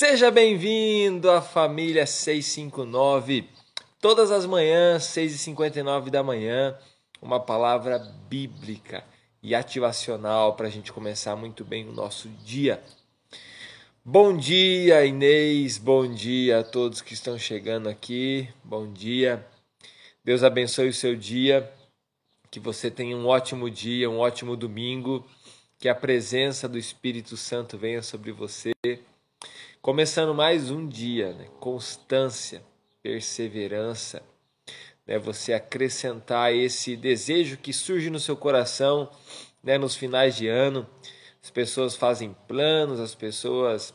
Seja bem-vindo à família 659. Todas as manhãs, 6h59 da manhã, uma palavra bíblica e ativacional para a gente começar muito bem o nosso dia. Bom dia, Inês. Bom dia a todos que estão chegando aqui. Bom dia. Deus abençoe o seu dia. Que você tenha um ótimo dia, um ótimo domingo. Que a presença do Espírito Santo venha sobre você. Começando mais um dia, né? constância, perseverança, né? você acrescentar esse desejo que surge no seu coração né? nos finais de ano. As pessoas fazem planos, as pessoas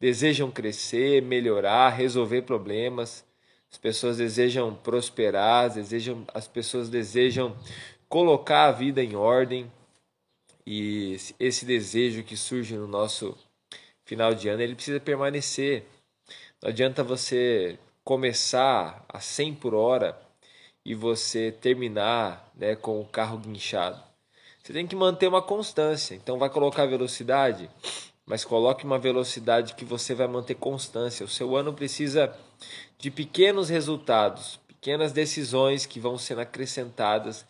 desejam crescer, melhorar, resolver problemas. As pessoas desejam prosperar, desejam, as pessoas desejam colocar a vida em ordem. E esse desejo que surge no nosso final de ano, ele precisa permanecer. Não adianta você começar a 100 por hora e você terminar né, com o carro guinchado. Você tem que manter uma constância. Então vai colocar velocidade, mas coloque uma velocidade que você vai manter constância. O seu ano precisa de pequenos resultados, pequenas decisões que vão sendo acrescentadas.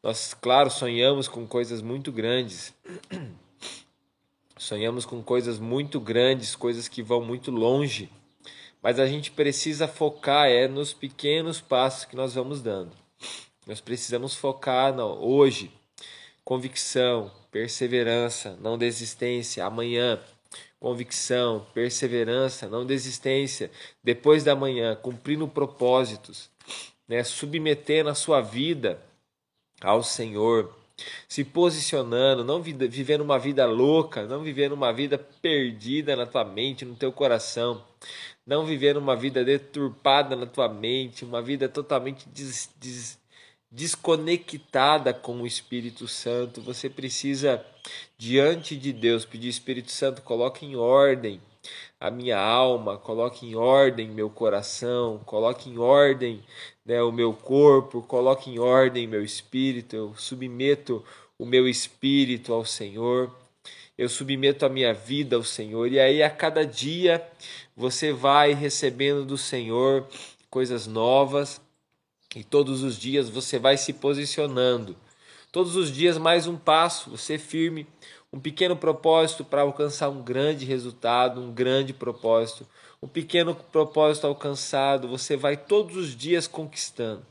Nós, claro, sonhamos com coisas muito grandes. Sonhamos com coisas muito grandes, coisas que vão muito longe, mas a gente precisa focar é nos pequenos passos que nós vamos dando. Nós precisamos focar no, hoje, convicção, perseverança, não desistência. Amanhã, convicção, perseverança, não desistência. Depois da manhã, cumprindo propósitos, né? submetendo a sua vida ao Senhor se posicionando, não vivendo uma vida louca, não vivendo uma vida perdida na tua mente, no teu coração, não vivendo uma vida deturpada na tua mente, uma vida totalmente des, des, desconectada com o Espírito Santo. Você precisa, diante de Deus, pedir: Espírito Santo, coloque em ordem a minha alma, coloque em ordem meu coração, coloque em ordem né, o meu corpo, coloque em ordem meu espírito, eu submeto o meu espírito ao Senhor, eu submeto a minha vida ao Senhor, e aí a cada dia você vai recebendo do Senhor coisas novas, e todos os dias você vai se posicionando. Todos os dias mais um passo, você firme, um pequeno propósito para alcançar um grande resultado, um grande propósito. Um pequeno propósito alcançado, você vai todos os dias conquistando.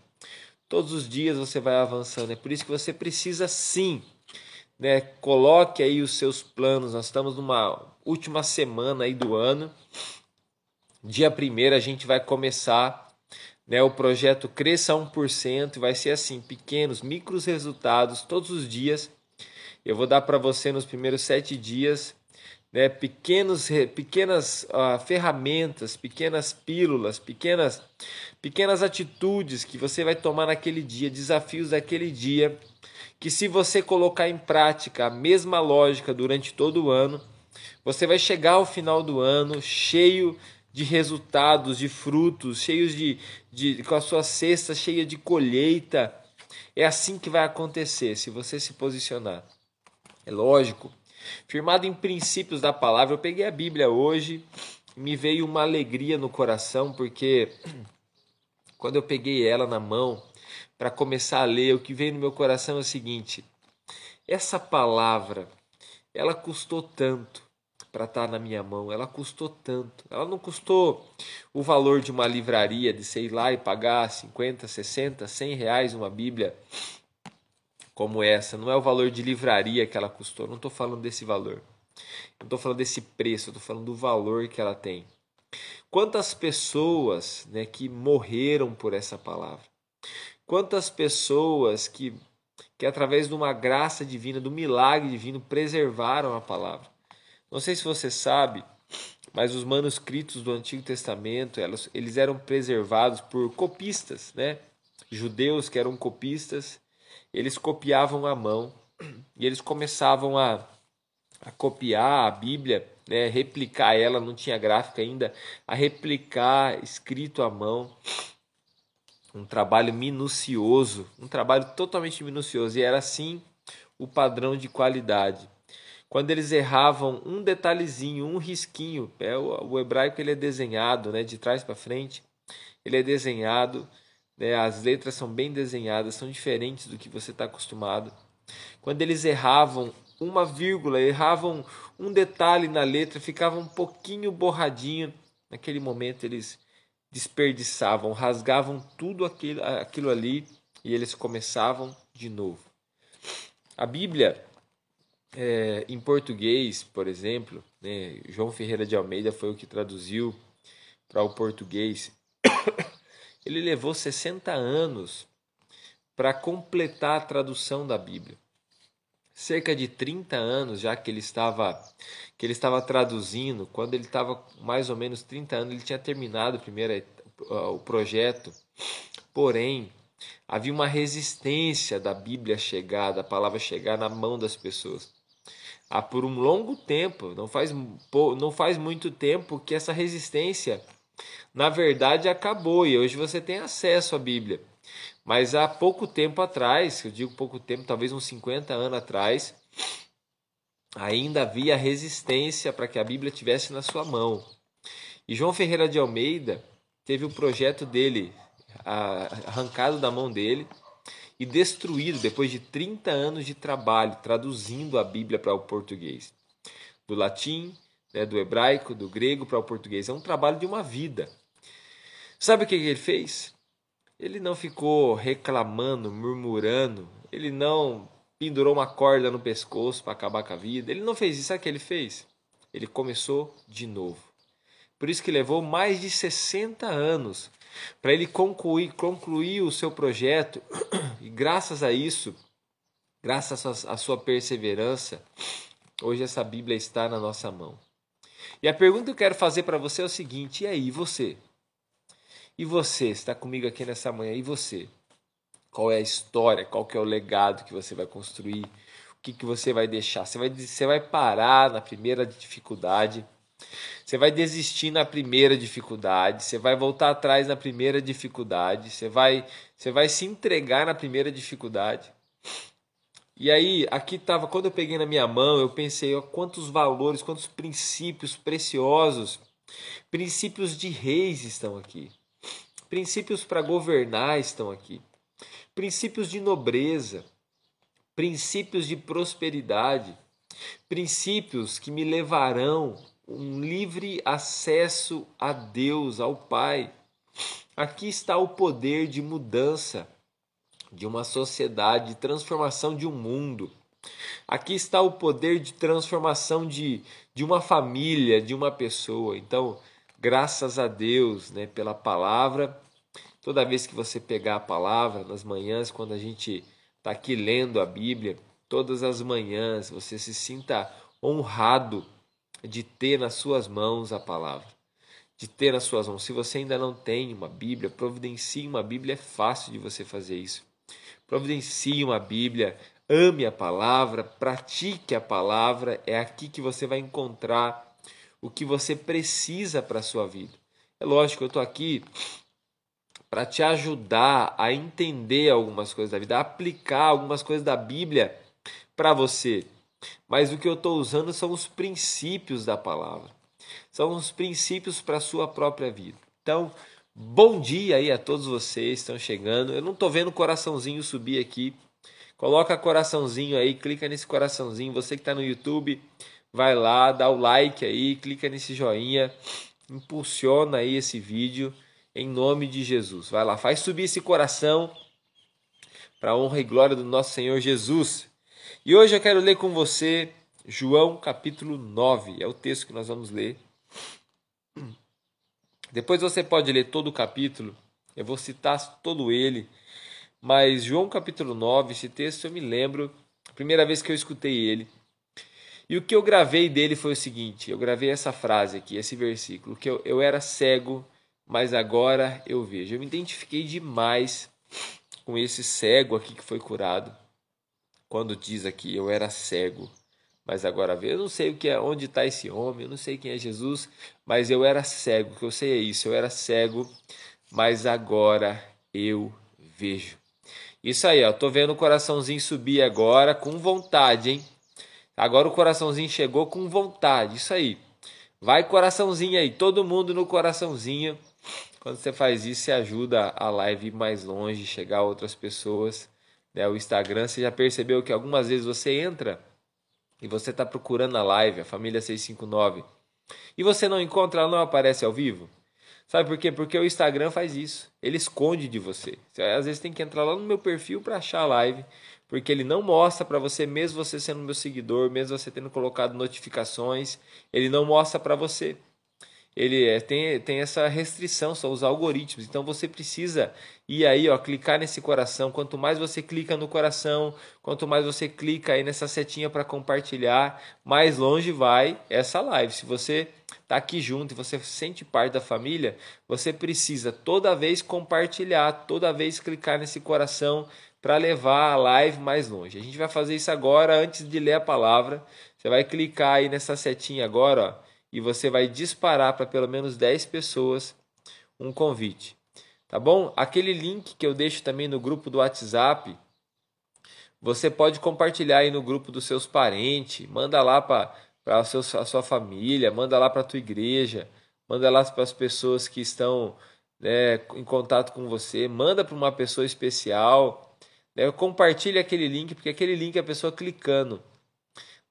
Todos os dias você vai avançando. É por isso que você precisa sim, né? Coloque aí os seus planos. Nós estamos numa última semana aí do ano. Dia primeiro a gente vai começar né, o projeto Cresça 1%, vai ser assim, pequenos, micros resultados todos os dias eu vou dar para você nos primeiros sete dias né, pequenos, pequenas uh, ferramentas, pequenas pílulas, pequenas, pequenas atitudes que você vai tomar naquele dia, desafios daquele dia, que se você colocar em prática a mesma lógica durante todo o ano, você vai chegar ao final do ano cheio de resultados, de frutos, cheios de, de com a sua cesta cheia de colheita. É assim que vai acontecer se você se posicionar. É lógico. Firmado em princípios da palavra, eu peguei a Bíblia hoje, me veio uma alegria no coração, porque quando eu peguei ela na mão para começar a ler, o que veio no meu coração é o seguinte: essa palavra, ela custou tanto para estar tá na minha mão, ela custou tanto. Ela não custou o valor de uma livraria, de sei lá e pagar 50, 60, 100 reais uma Bíblia como essa, não é o valor de livraria que ela custou, não estou falando desse valor. Não estou falando desse preço, estou falando do valor que ela tem. Quantas pessoas né, que morreram por essa palavra? Quantas pessoas que, que, através de uma graça divina, do milagre divino, preservaram a palavra? Não sei se você sabe, mas os manuscritos do Antigo Testamento eles, eles eram preservados por copistas, né? judeus que eram copistas eles copiavam à mão e eles começavam a, a copiar a Bíblia, né, replicar ela, não tinha gráfica ainda, a replicar escrito à mão. Um trabalho minucioso, um trabalho totalmente minucioso, e era assim o padrão de qualidade. quando eles erravam um detalhezinho, um risquinho, é, o, o hebraico ele é desenhado, né, de trás para frente, ele é desenhado, né, as letras são bem desenhadas, são diferentes do que você está acostumado. Quando eles erravam uma vírgula, erravam um detalhe na letra, ficava um pouquinho borradinho, naquele momento eles desperdiçavam, rasgavam tudo aquilo, aquilo ali e eles começavam de novo. A Bíblia é, em português, por exemplo, né, João Ferreira de Almeida foi o que traduziu para o português. Ele levou 60 anos para completar a tradução da Bíblia. Cerca de 30 anos já que ele estava que ele estava traduzindo, quando ele estava mais ou menos 30 anos, ele tinha terminado primeiro o projeto. Porém, havia uma resistência da Bíblia chegar, da palavra chegar na mão das pessoas há por um longo tempo, não faz, não faz muito tempo que essa resistência, na verdade, acabou e hoje você tem acesso à Bíblia. Mas há pouco tempo atrás, eu digo pouco tempo, talvez uns 50 anos atrás, ainda havia resistência para que a Bíblia tivesse na sua mão. E João Ferreira de Almeida teve o projeto dele arrancado da mão dele e destruído depois de 30 anos de trabalho traduzindo a Bíblia para o português. Do latim, né, do hebraico, do grego para o português. É um trabalho de uma vida. Sabe o que ele fez? Ele não ficou reclamando, murmurando, ele não pendurou uma corda no pescoço para acabar com a vida. Ele não fez isso. Sabe o que ele fez? Ele começou de novo. Por isso que levou mais de 60 anos para ele concluir, concluir o seu projeto, e graças a isso, graças à sua perseverança, hoje essa Bíblia está na nossa mão. E a pergunta que eu quero fazer para você é o seguinte: e aí, você? E você, está comigo aqui nessa manhã, e você? Qual é a história? Qual que é o legado que você vai construir? O que, que você vai deixar? Você vai, você vai parar na primeira dificuldade você vai desistir na primeira dificuldade, você vai voltar atrás na primeira dificuldade, você vai, você vai se entregar na primeira dificuldade. E aí, aqui estava, quando eu peguei na minha mão, eu pensei, ó, quantos valores, quantos princípios preciosos, princípios de reis estão aqui, princípios para governar estão aqui, princípios de nobreza, princípios de prosperidade, princípios que me levarão um livre acesso a Deus, ao Pai. Aqui está o poder de mudança de uma sociedade, de transformação de um mundo. Aqui está o poder de transformação de, de uma família, de uma pessoa. Então, graças a Deus né, pela palavra. Toda vez que você pegar a palavra, nas manhãs, quando a gente está aqui lendo a Bíblia, todas as manhãs você se sinta honrado de ter nas suas mãos a palavra, de ter nas suas mãos. Se você ainda não tem uma Bíblia, providencie uma Bíblia, é fácil de você fazer isso. Providencie uma Bíblia, ame a palavra, pratique a palavra, é aqui que você vai encontrar o que você precisa para a sua vida. É lógico, eu estou aqui para te ajudar a entender algumas coisas da vida, a aplicar algumas coisas da Bíblia para você mas o que eu estou usando são os princípios da palavra. São os princípios para a sua própria vida. Então, bom dia aí a todos vocês que estão chegando. Eu não estou vendo o coraçãozinho subir aqui. Coloca coraçãozinho aí, clica nesse coraçãozinho. Você que está no YouTube, vai lá, dá o like aí, clica nesse joinha, impulsiona aí esse vídeo em nome de Jesus. Vai lá, faz subir esse coração para a honra e glória do nosso Senhor Jesus. E hoje eu quero ler com você João capítulo 9, é o texto que nós vamos ler. Depois você pode ler todo o capítulo, eu vou citar todo ele, mas João capítulo 9, esse texto eu me lembro, a primeira vez que eu escutei ele. E o que eu gravei dele foi o seguinte: eu gravei essa frase aqui, esse versículo, que eu, eu era cego, mas agora eu vejo. Eu me identifiquei demais com esse cego aqui que foi curado quando diz aqui eu era cego, mas agora vejo. Eu não sei o que é, onde está esse homem, eu não sei quem é Jesus, mas eu era cego, o que eu sei é isso, eu era cego, mas agora eu vejo. Isso aí, ó, tô vendo o coraçãozinho subir agora com vontade, hein? Agora o coraçãozinho chegou com vontade, isso aí. Vai coraçãozinho aí, todo mundo no coraçãozinho. Quando você faz isso, você ajuda a live ir mais longe, chegar a outras pessoas. Né? O Instagram, você já percebeu que algumas vezes você entra e você está procurando a live, a família 659, e você não encontra, ela não aparece ao vivo? Sabe por quê? Porque o Instagram faz isso. Ele esconde de você. Você às vezes tem que entrar lá no meu perfil para achar a live porque ele não mostra para você, mesmo você sendo meu seguidor, mesmo você tendo colocado notificações, ele não mostra para você. Ele é, tem, tem essa restrição, são os algoritmos. Então você precisa ir aí, ó, clicar nesse coração. Quanto mais você clica no coração, quanto mais você clica aí nessa setinha para compartilhar, mais longe vai essa live. Se você está aqui junto e você sente parte da família, você precisa toda vez compartilhar, toda vez clicar nesse coração para levar a live mais longe. A gente vai fazer isso agora antes de ler a palavra. Você vai clicar aí nessa setinha agora ó, e você vai disparar para pelo menos 10 pessoas um convite. Tá bom? Aquele link que eu deixo também no grupo do WhatsApp, você pode compartilhar aí no grupo dos seus parentes, manda lá para a sua família, manda lá para a tua igreja, manda lá para as pessoas que estão né, em contato com você, manda para uma pessoa especial, né? Compartilhe aquele link, porque aquele link a pessoa clicando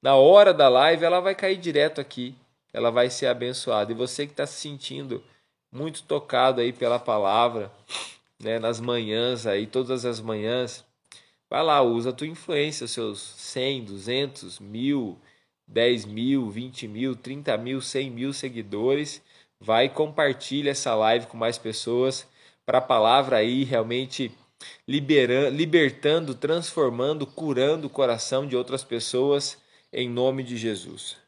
na hora da live, ela vai cair direto aqui, ela vai ser abençoada. E você que está se sentindo muito tocado aí pela palavra, né, nas manhãs aí, todas as manhãs, vai lá, usa a tua influência, seus 100, 200, mil, 10 mil, 20 mil, 30 mil, 100 mil seguidores, vai compartilha essa live com mais pessoas para a palavra aí realmente liberando, libertando, transformando, curando o coração de outras pessoas em nome de Jesus.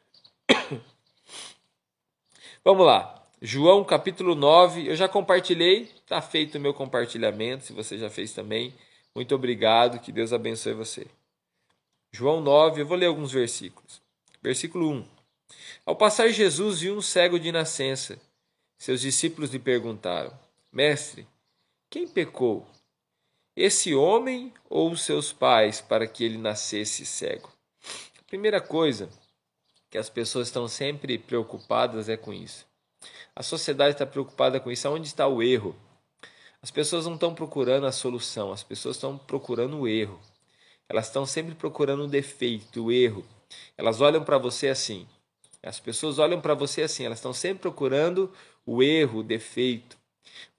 Vamos lá. João capítulo 9, eu já compartilhei, está feito o meu compartilhamento, se você já fez também. Muito obrigado, que Deus abençoe você. João 9, eu vou ler alguns versículos. Versículo 1. Ao passar Jesus viu um cego de nascença. Seus discípulos lhe perguntaram: Mestre, quem pecou, esse homem ou seus pais para que ele nascesse cego? Primeira coisa que as pessoas estão sempre preocupadas é com isso. A sociedade está preocupada com isso. Onde está o erro? As pessoas não estão procurando a solução, as pessoas estão procurando o erro. Elas estão sempre procurando o defeito, o erro. Elas olham para você assim. As pessoas olham para você assim, elas estão sempre procurando o erro, o defeito.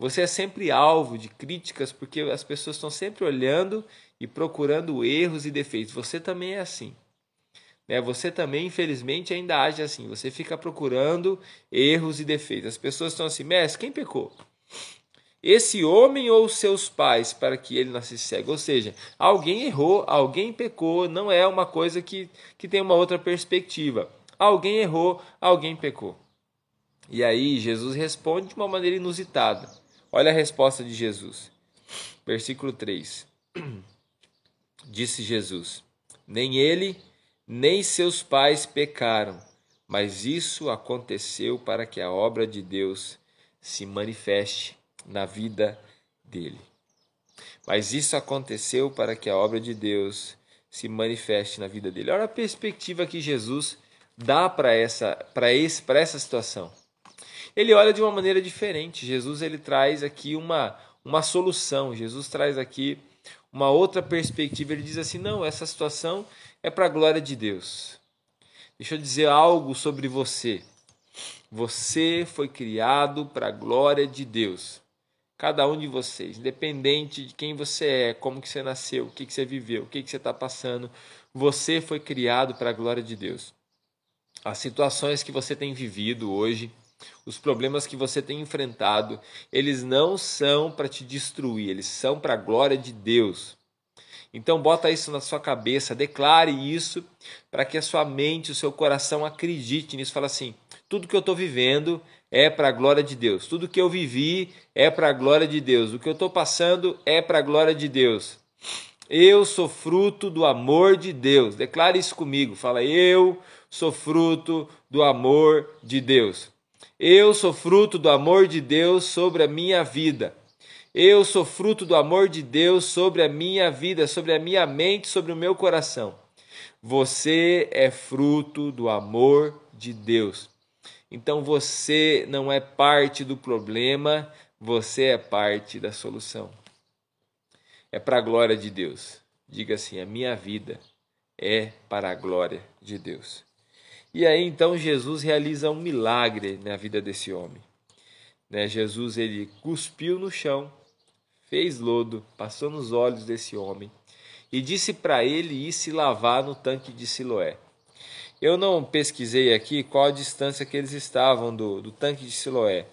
Você é sempre alvo de críticas porque as pessoas estão sempre olhando e procurando erros e defeitos. Você também é assim. Né? Você também, infelizmente, ainda age assim. Você fica procurando erros e defeitos. As pessoas estão assim, mestre, quem pecou? Esse homem ou seus pais para que ele nascesse cego? Ou seja, alguém errou, alguém pecou, não é uma coisa que, que tem uma outra perspectiva. Alguém errou, alguém pecou. E aí Jesus responde de uma maneira inusitada. Olha a resposta de Jesus. Versículo 3. Disse Jesus: Nem ele, nem seus pais pecaram, mas isso aconteceu para que a obra de Deus se manifeste na vida dele. Mas isso aconteceu para que a obra de Deus se manifeste na vida dele. Olha a perspectiva que Jesus dá para essa, para esse, para essa situação ele olha de uma maneira diferente. Jesus ele traz aqui uma, uma solução. Jesus traz aqui uma outra perspectiva. Ele diz assim: não, essa situação é para a glória de Deus. Deixa eu dizer algo sobre você. Você foi criado para a glória de Deus. Cada um de vocês, independente de quem você é, como que você nasceu, o que, que você viveu, o que, que você está passando, você foi criado para a glória de Deus. As situações que você tem vivido hoje, os problemas que você tem enfrentado, eles não são para te destruir, eles são para a glória de Deus. Então bota isso na sua cabeça, declare isso para que a sua mente, o seu coração acredite nisso. Fala assim: tudo que eu estou vivendo é para a glória de Deus. Tudo que eu vivi é para a glória de Deus. O que eu estou passando é para a glória de Deus. Eu sou fruto do amor de Deus. Declare isso comigo. Fala: eu sou fruto do amor de Deus. Eu sou fruto do amor de Deus sobre a minha vida. Eu sou fruto do amor de Deus sobre a minha vida, sobre a minha mente, sobre o meu coração. Você é fruto do amor de Deus. Então você não é parte do problema, você é parte da solução. É para a glória de Deus. Diga assim: a minha vida é para a glória de Deus. E aí então Jesus realiza um milagre na vida desse homem. Né? Jesus ele cuspiu no chão, fez lodo, passou nos olhos desse homem e disse para ele ir se lavar no tanque de Siloé. Eu não pesquisei aqui qual a distância que eles estavam do, do tanque de Siloé,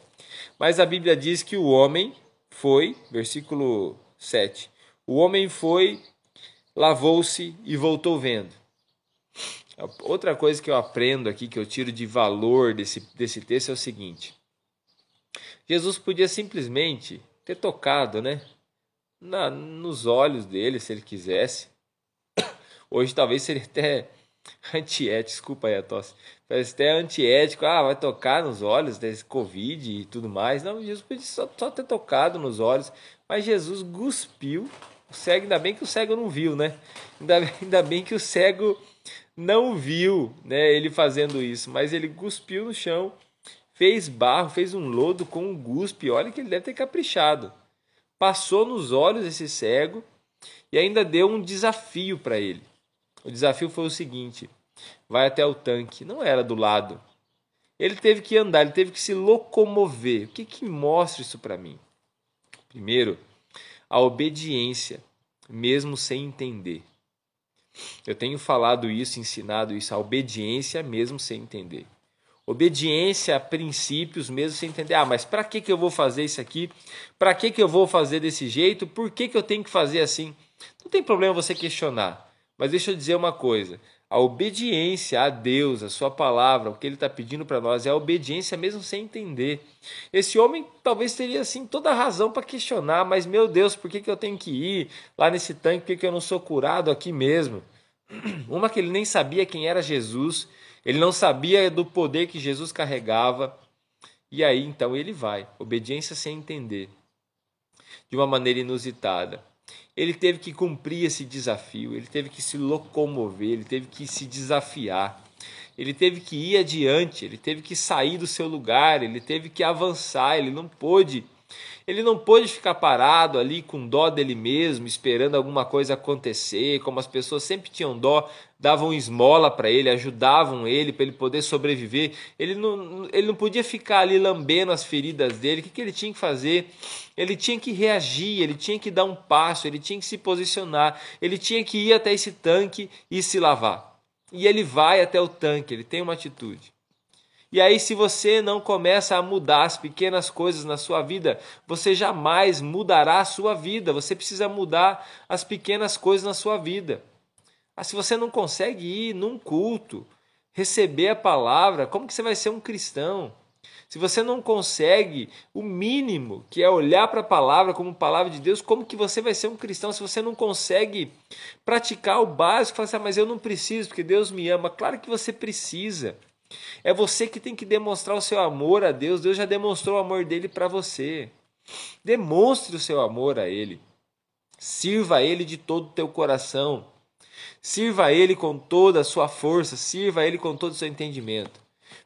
mas a Bíblia diz que o homem foi, versículo 7, o homem foi, lavou-se e voltou vendo. Outra coisa que eu aprendo aqui, que eu tiro de valor desse, desse texto é o seguinte: Jesus podia simplesmente ter tocado, né? Na, nos olhos dele, se ele quisesse. Hoje talvez seria até antiético, desculpa aí a tosse. Parece até antiético, ah, vai tocar nos olhos desse Covid e tudo mais. Não, Jesus podia só, só ter tocado nos olhos, mas Jesus cuspiu. O cego, ainda bem que o cego não viu, né? Ainda, ainda bem que o cego não viu né, ele fazendo isso, mas ele cuspiu no chão, fez barro, fez um lodo com um guspe. Olha que ele deve ter caprichado. Passou nos olhos desse cego e ainda deu um desafio para ele. O desafio foi o seguinte: vai até o tanque. Não era do lado. Ele teve que andar, ele teve que se locomover. O que, que mostra isso para mim? Primeiro, a obediência, mesmo sem entender. Eu tenho falado isso, ensinado isso, a obediência mesmo sem entender. Obediência a princípios mesmo sem entender. Ah, mas para que, que eu vou fazer isso aqui? Para que, que eu vou fazer desse jeito? Por que, que eu tenho que fazer assim? Não tem problema você questionar. Mas deixa eu dizer uma coisa: a obediência a Deus, a Sua palavra, o que Ele está pedindo para nós é a obediência mesmo sem entender. Esse homem talvez teria assim toda a razão para questionar, mas meu Deus, por que, que eu tenho que ir lá nesse tanque? Por que, que eu não sou curado aqui mesmo? Uma que ele nem sabia quem era Jesus, ele não sabia do poder que Jesus carregava. E aí então ele vai, obediência sem entender, de uma maneira inusitada. Ele teve que cumprir esse desafio, ele teve que se locomover, ele teve que se desafiar, ele teve que ir adiante, ele teve que sair do seu lugar, ele teve que avançar, ele não pôde ele não pôde ficar parado ali com dó dele mesmo, esperando alguma coisa acontecer, como as pessoas sempre tinham dó, davam esmola para ele, ajudavam ele para ele poder sobreviver. Ele não, ele não podia ficar ali lambendo as feridas dele. O que, que ele tinha que fazer? Ele tinha que reagir, ele tinha que dar um passo, ele tinha que se posicionar, ele tinha que ir até esse tanque e se lavar. E ele vai até o tanque, ele tem uma atitude. E aí, se você não começa a mudar as pequenas coisas na sua vida, você jamais mudará a sua vida. Você precisa mudar as pequenas coisas na sua vida. Ah, se você não consegue ir num culto, receber a palavra, como que você vai ser um cristão? Se você não consegue o mínimo, que é olhar para a palavra como palavra de Deus, como que você vai ser um cristão se você não consegue praticar o básico? Falar assim, ah, mas eu não preciso, porque Deus me ama. Claro que você precisa. É você que tem que demonstrar o seu amor a Deus. Deus já demonstrou o amor dele para você. Demonstre o seu amor a ele. Sirva a ele de todo o teu coração. Sirva a ele com toda a sua força, sirva a ele com todo o seu entendimento.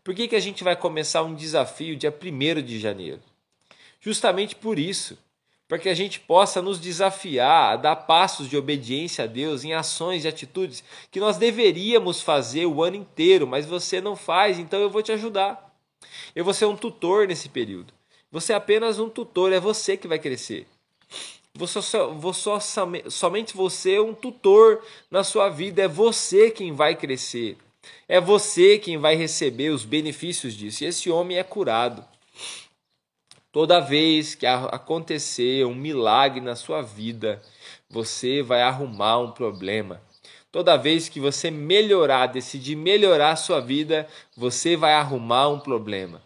Por que, que a gente vai começar um desafio dia 1 de janeiro? Justamente por isso para que a gente possa nos desafiar a dar passos de obediência a Deus em ações e atitudes que nós deveríamos fazer o ano inteiro, mas você não faz, então eu vou te ajudar. Eu vou ser um tutor nesse período. Você é apenas um tutor, é você que vai crescer. Você só, só, somente você é um tutor na sua vida, é você quem vai crescer. É você quem vai receber os benefícios disso. E esse homem é curado. Toda vez que acontecer um milagre na sua vida, você vai arrumar um problema. Toda vez que você melhorar, decidir melhorar a sua vida, você vai arrumar um problema.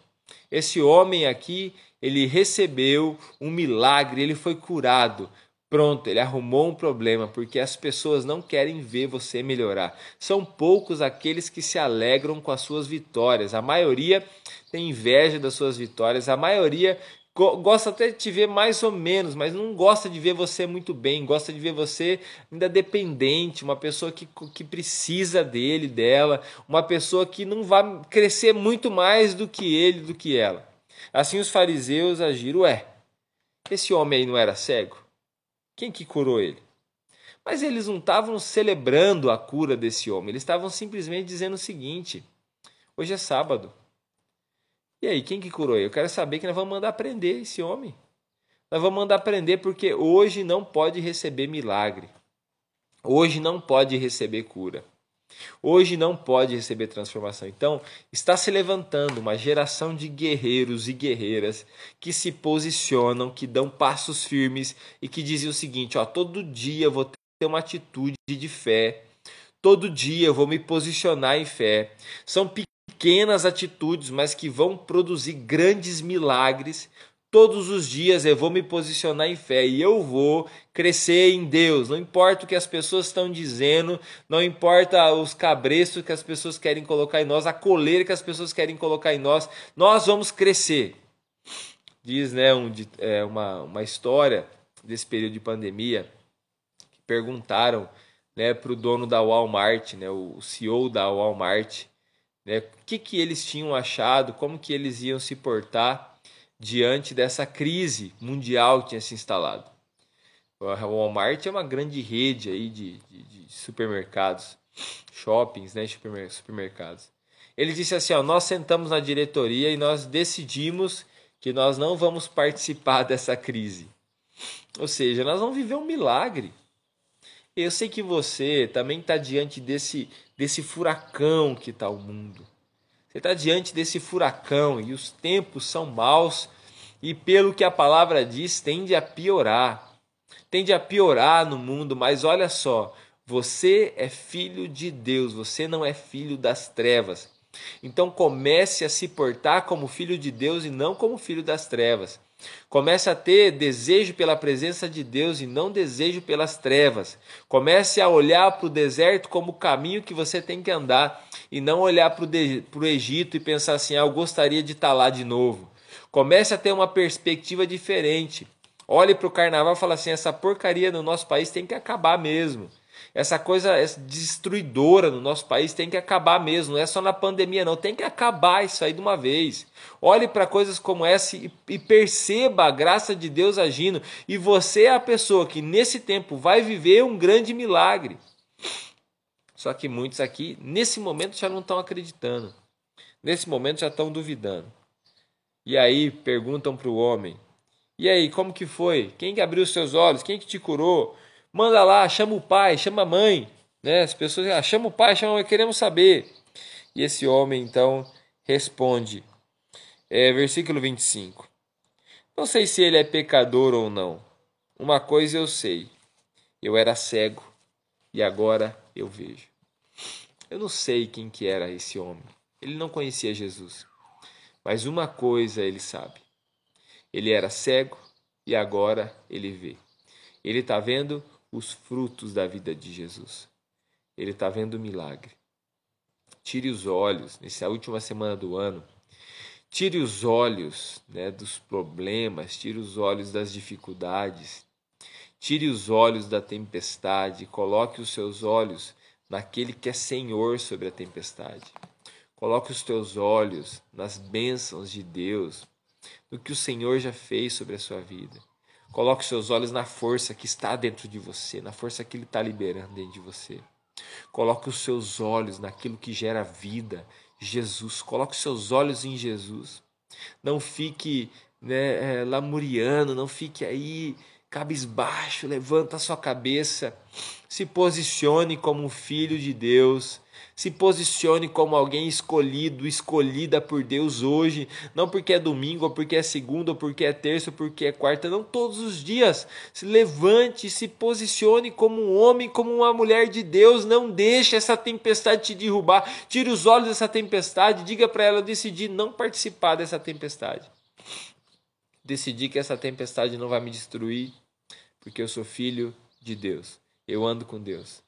Esse homem aqui, ele recebeu um milagre, ele foi curado. Pronto, ele arrumou um problema, porque as pessoas não querem ver você melhorar. São poucos aqueles que se alegram com as suas vitórias. A maioria tem inveja das suas vitórias, a maioria gosta até de te ver mais ou menos, mas não gosta de ver você muito bem, gosta de ver você ainda dependente, uma pessoa que, que precisa dele, dela, uma pessoa que não vai crescer muito mais do que ele, do que ela. Assim os fariseus agiram, ué, esse homem aí não era cego? Quem que curou ele? Mas eles não estavam celebrando a cura desse homem, eles estavam simplesmente dizendo o seguinte: hoje é sábado. E aí, quem que curou ele? Eu quero saber que nós vamos mandar prender esse homem. Nós vamos mandar prender porque hoje não pode receber milagre. Hoje não pode receber cura. Hoje não pode receber transformação. Então, está se levantando uma geração de guerreiros e guerreiras que se posicionam, que dão passos firmes e que dizem o seguinte: ó, todo dia eu vou ter uma atitude de fé. Todo dia eu vou me posicionar em fé. São pequenas atitudes, mas que vão produzir grandes milagres. Todos os dias eu vou me posicionar em fé e eu vou crescer em Deus. Não importa o que as pessoas estão dizendo, não importa os cabreços que as pessoas querem colocar em nós, a coleira que as pessoas querem colocar em nós, nós vamos crescer. Diz né, um, é, uma, uma história desse período de pandemia que perguntaram né, para o dono da Walmart, né, o CEO da Walmart, né? O que, que eles tinham achado, como que eles iam se portar diante dessa crise mundial que tinha se instalado. O Walmart é uma grande rede aí de, de, de supermercados, shoppings, né, supermercados. Ele disse assim: ó, nós sentamos na diretoria e nós decidimos que nós não vamos participar dessa crise. Ou seja, nós vamos viver um milagre. Eu sei que você também está diante desse, desse furacão que está o mundo. Você está diante desse furacão e os tempos são maus e, pelo que a palavra diz, tende a piorar. Tende a piorar no mundo, mas olha só, você é filho de Deus, você não é filho das trevas. Então comece a se portar como filho de Deus e não como filho das trevas. Comece a ter desejo pela presença de Deus e não desejo pelas trevas. Comece a olhar para o deserto como o caminho que você tem que andar e não olhar para o Egito e pensar assim: ah, eu gostaria de estar lá de novo. Comece a ter uma perspectiva diferente. Olhe para o carnaval e fale assim: essa porcaria no nosso país tem que acabar mesmo. Essa coisa destruidora no nosso país tem que acabar mesmo, não é só na pandemia, não. Tem que acabar isso aí de uma vez. Olhe para coisas como essa e, perceba a graça de Deus agindo. E você é a pessoa que nesse tempo vai viver um grande milagre. Só que muitos aqui, nesse momento, já não estão acreditando. Nesse momento já estão duvidando. E aí perguntam para o homem: E aí, como que foi? Quem que abriu os seus olhos? Quem que te curou? Manda lá, chama o pai, chama a mãe. Né? As pessoas ah, chama o pai, chama a mãe, queremos saber. E esse homem então responde, é, versículo 25: Não sei se ele é pecador ou não. Uma coisa eu sei: eu era cego e agora eu vejo. Eu não sei quem que era esse homem. Ele não conhecia Jesus. Mas uma coisa ele sabe: ele era cego e agora ele vê. Ele está vendo os frutos da vida de Jesus. Ele está vendo o milagre. Tire os olhos, nessa última semana do ano, tire os olhos né, dos problemas, tire os olhos das dificuldades, tire os olhos da tempestade, coloque os seus olhos naquele que é Senhor sobre a tempestade. Coloque os teus olhos nas bênçãos de Deus, no que o Senhor já fez sobre a sua vida. Coloque seus olhos na força que está dentro de você, na força que Ele está liberando dentro de você. Coloque os seus olhos naquilo que gera vida, Jesus. Coloque os seus olhos em Jesus. Não fique né, é, lamuriando, não fique aí cabisbaixo. Levanta a sua cabeça, se posicione como um filho de Deus se posicione como alguém escolhido, escolhida por Deus hoje, não porque é domingo, ou porque é segunda, ou porque é terça, ou porque é quarta, não todos os dias. Se levante, se posicione como um homem, como uma mulher de Deus, não deixe essa tempestade te derrubar. Tire os olhos dessa tempestade, diga para ela eu decidi não participar dessa tempestade. Decidi que essa tempestade não vai me destruir, porque eu sou filho de Deus. Eu ando com Deus.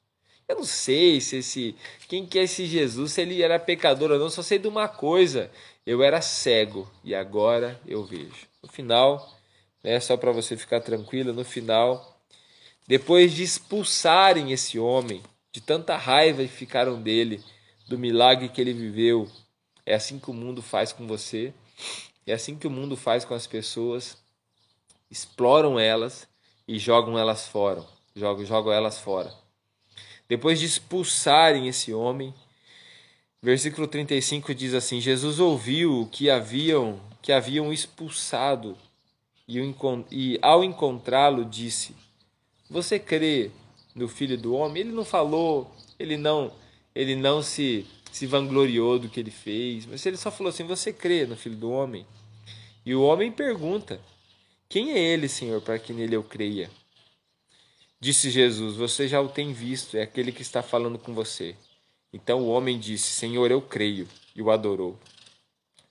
Eu não sei se esse quem que é esse Jesus, se ele era pecador ou não, só sei de uma coisa. Eu era cego e agora eu vejo. No final, né, só para você ficar tranquilo, no final, depois de expulsarem esse homem, de tanta raiva que ficaram dele, do milagre que ele viveu, é assim que o mundo faz com você, é assim que o mundo faz com as pessoas, exploram elas e jogam elas fora, jogam, jogam elas fora. Depois de expulsarem esse homem, versículo 35 diz assim: Jesus ouviu que haviam que haviam expulsado e, e ao encontrá-lo disse: Você crê no Filho do Homem? Ele não falou, ele não, ele não se se vangloriou do que ele fez, mas ele só falou assim: Você crê no Filho do Homem? E o homem pergunta: Quem é ele, Senhor, para que nele eu creia? Disse Jesus: Você já o tem visto, é aquele que está falando com você. Então o homem disse: Senhor, eu creio, e o adorou.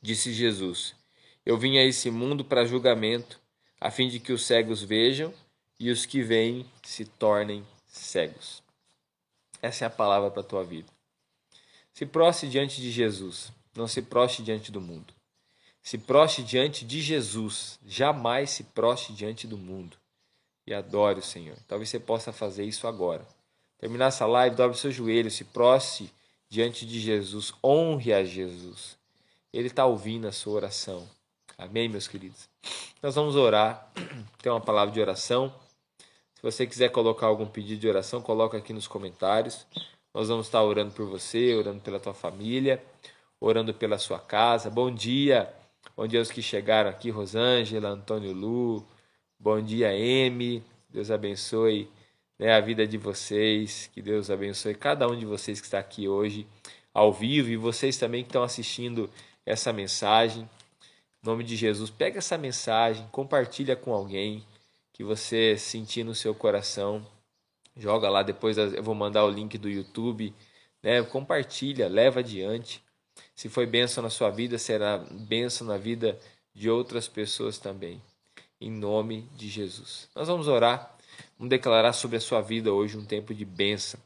Disse Jesus: Eu vim a esse mundo para julgamento, a fim de que os cegos vejam e os que veem se tornem cegos. Essa é a palavra para a tua vida. Se proste diante de Jesus, não se proste diante do mundo. Se proste diante de Jesus, jamais se proste diante do mundo e adore o Senhor. Talvez você possa fazer isso agora. Terminar essa live, dobre seu joelho, se proste diante de Jesus, honre a Jesus. Ele está ouvindo a sua oração. Amém, meus queridos? Nós vamos orar. Tem uma palavra de oração. Se você quiser colocar algum pedido de oração, coloca aqui nos comentários. Nós vamos estar orando por você, orando pela tua família, orando pela sua casa. Bom dia. Bom dia aos que chegaram aqui, Rosângela, Antônio Lu, Bom dia, M. Deus abençoe né, a vida de vocês. Que Deus abençoe cada um de vocês que está aqui hoje ao vivo e vocês também que estão assistindo essa mensagem. Em nome de Jesus, pega essa mensagem, compartilha com alguém que você sentir no seu coração. Joga lá, depois eu vou mandar o link do YouTube. Né? Compartilha, leva adiante. Se foi bênção na sua vida, será bênção na vida de outras pessoas também em nome de Jesus. Nós vamos orar, vamos declarar sobre a sua vida hoje um tempo de bênção.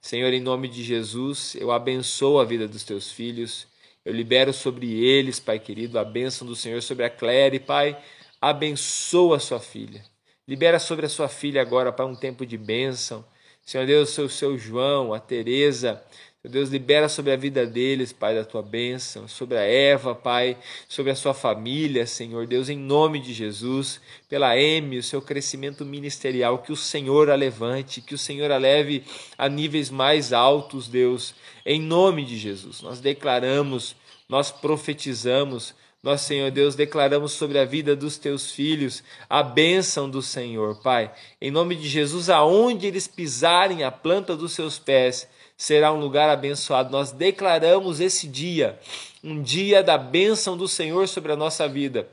Senhor, em nome de Jesus, eu abençoo a vida dos teus filhos, eu libero sobre eles, Pai querido, a bênção do Senhor sobre a Claire, Pai, abençoa a sua filha. Libera sobre a sua filha agora, Pai, um tempo de bênção. Senhor Deus, o seu João, a Teresa, meu Deus, libera sobre a vida deles, Pai, da tua bênção, sobre a Eva, Pai, sobre a sua família, Senhor Deus, em nome de Jesus, pela M, o seu crescimento ministerial, que o Senhor a levante, que o Senhor a leve a níveis mais altos, Deus, em nome de Jesus. Nós declaramos, nós profetizamos, nós, Senhor Deus, declaramos sobre a vida dos teus filhos a bênção do Senhor, Pai. Em nome de Jesus, aonde eles pisarem a planta dos seus pés, será um lugar abençoado. Nós declaramos esse dia, um dia da bênção do Senhor sobre a nossa vida.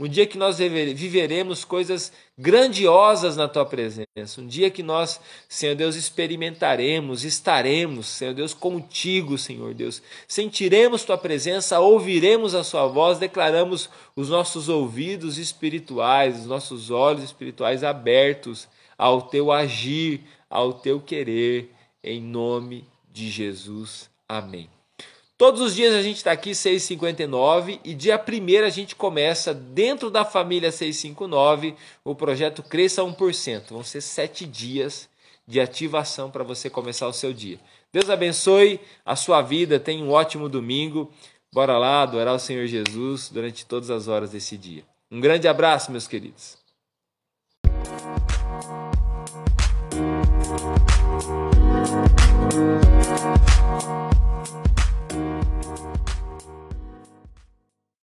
Um dia que nós viveremos coisas grandiosas na tua presença. Um dia que nós, Senhor Deus, experimentaremos, estaremos, Senhor Deus, contigo, Senhor Deus. Sentiremos tua presença, ouviremos a sua voz, declaramos os nossos ouvidos espirituais, os nossos olhos espirituais abertos ao teu agir, ao teu querer em nome de Jesus. Amém. Todos os dias a gente está aqui, 6h59, e dia 1 a gente começa, dentro da família 659, o projeto Cresça 1%. Vão ser sete dias de ativação para você começar o seu dia. Deus abençoe a sua vida, tenha um ótimo domingo. Bora lá adorar o Senhor Jesus durante todas as horas desse dia. Um grande abraço, meus queridos.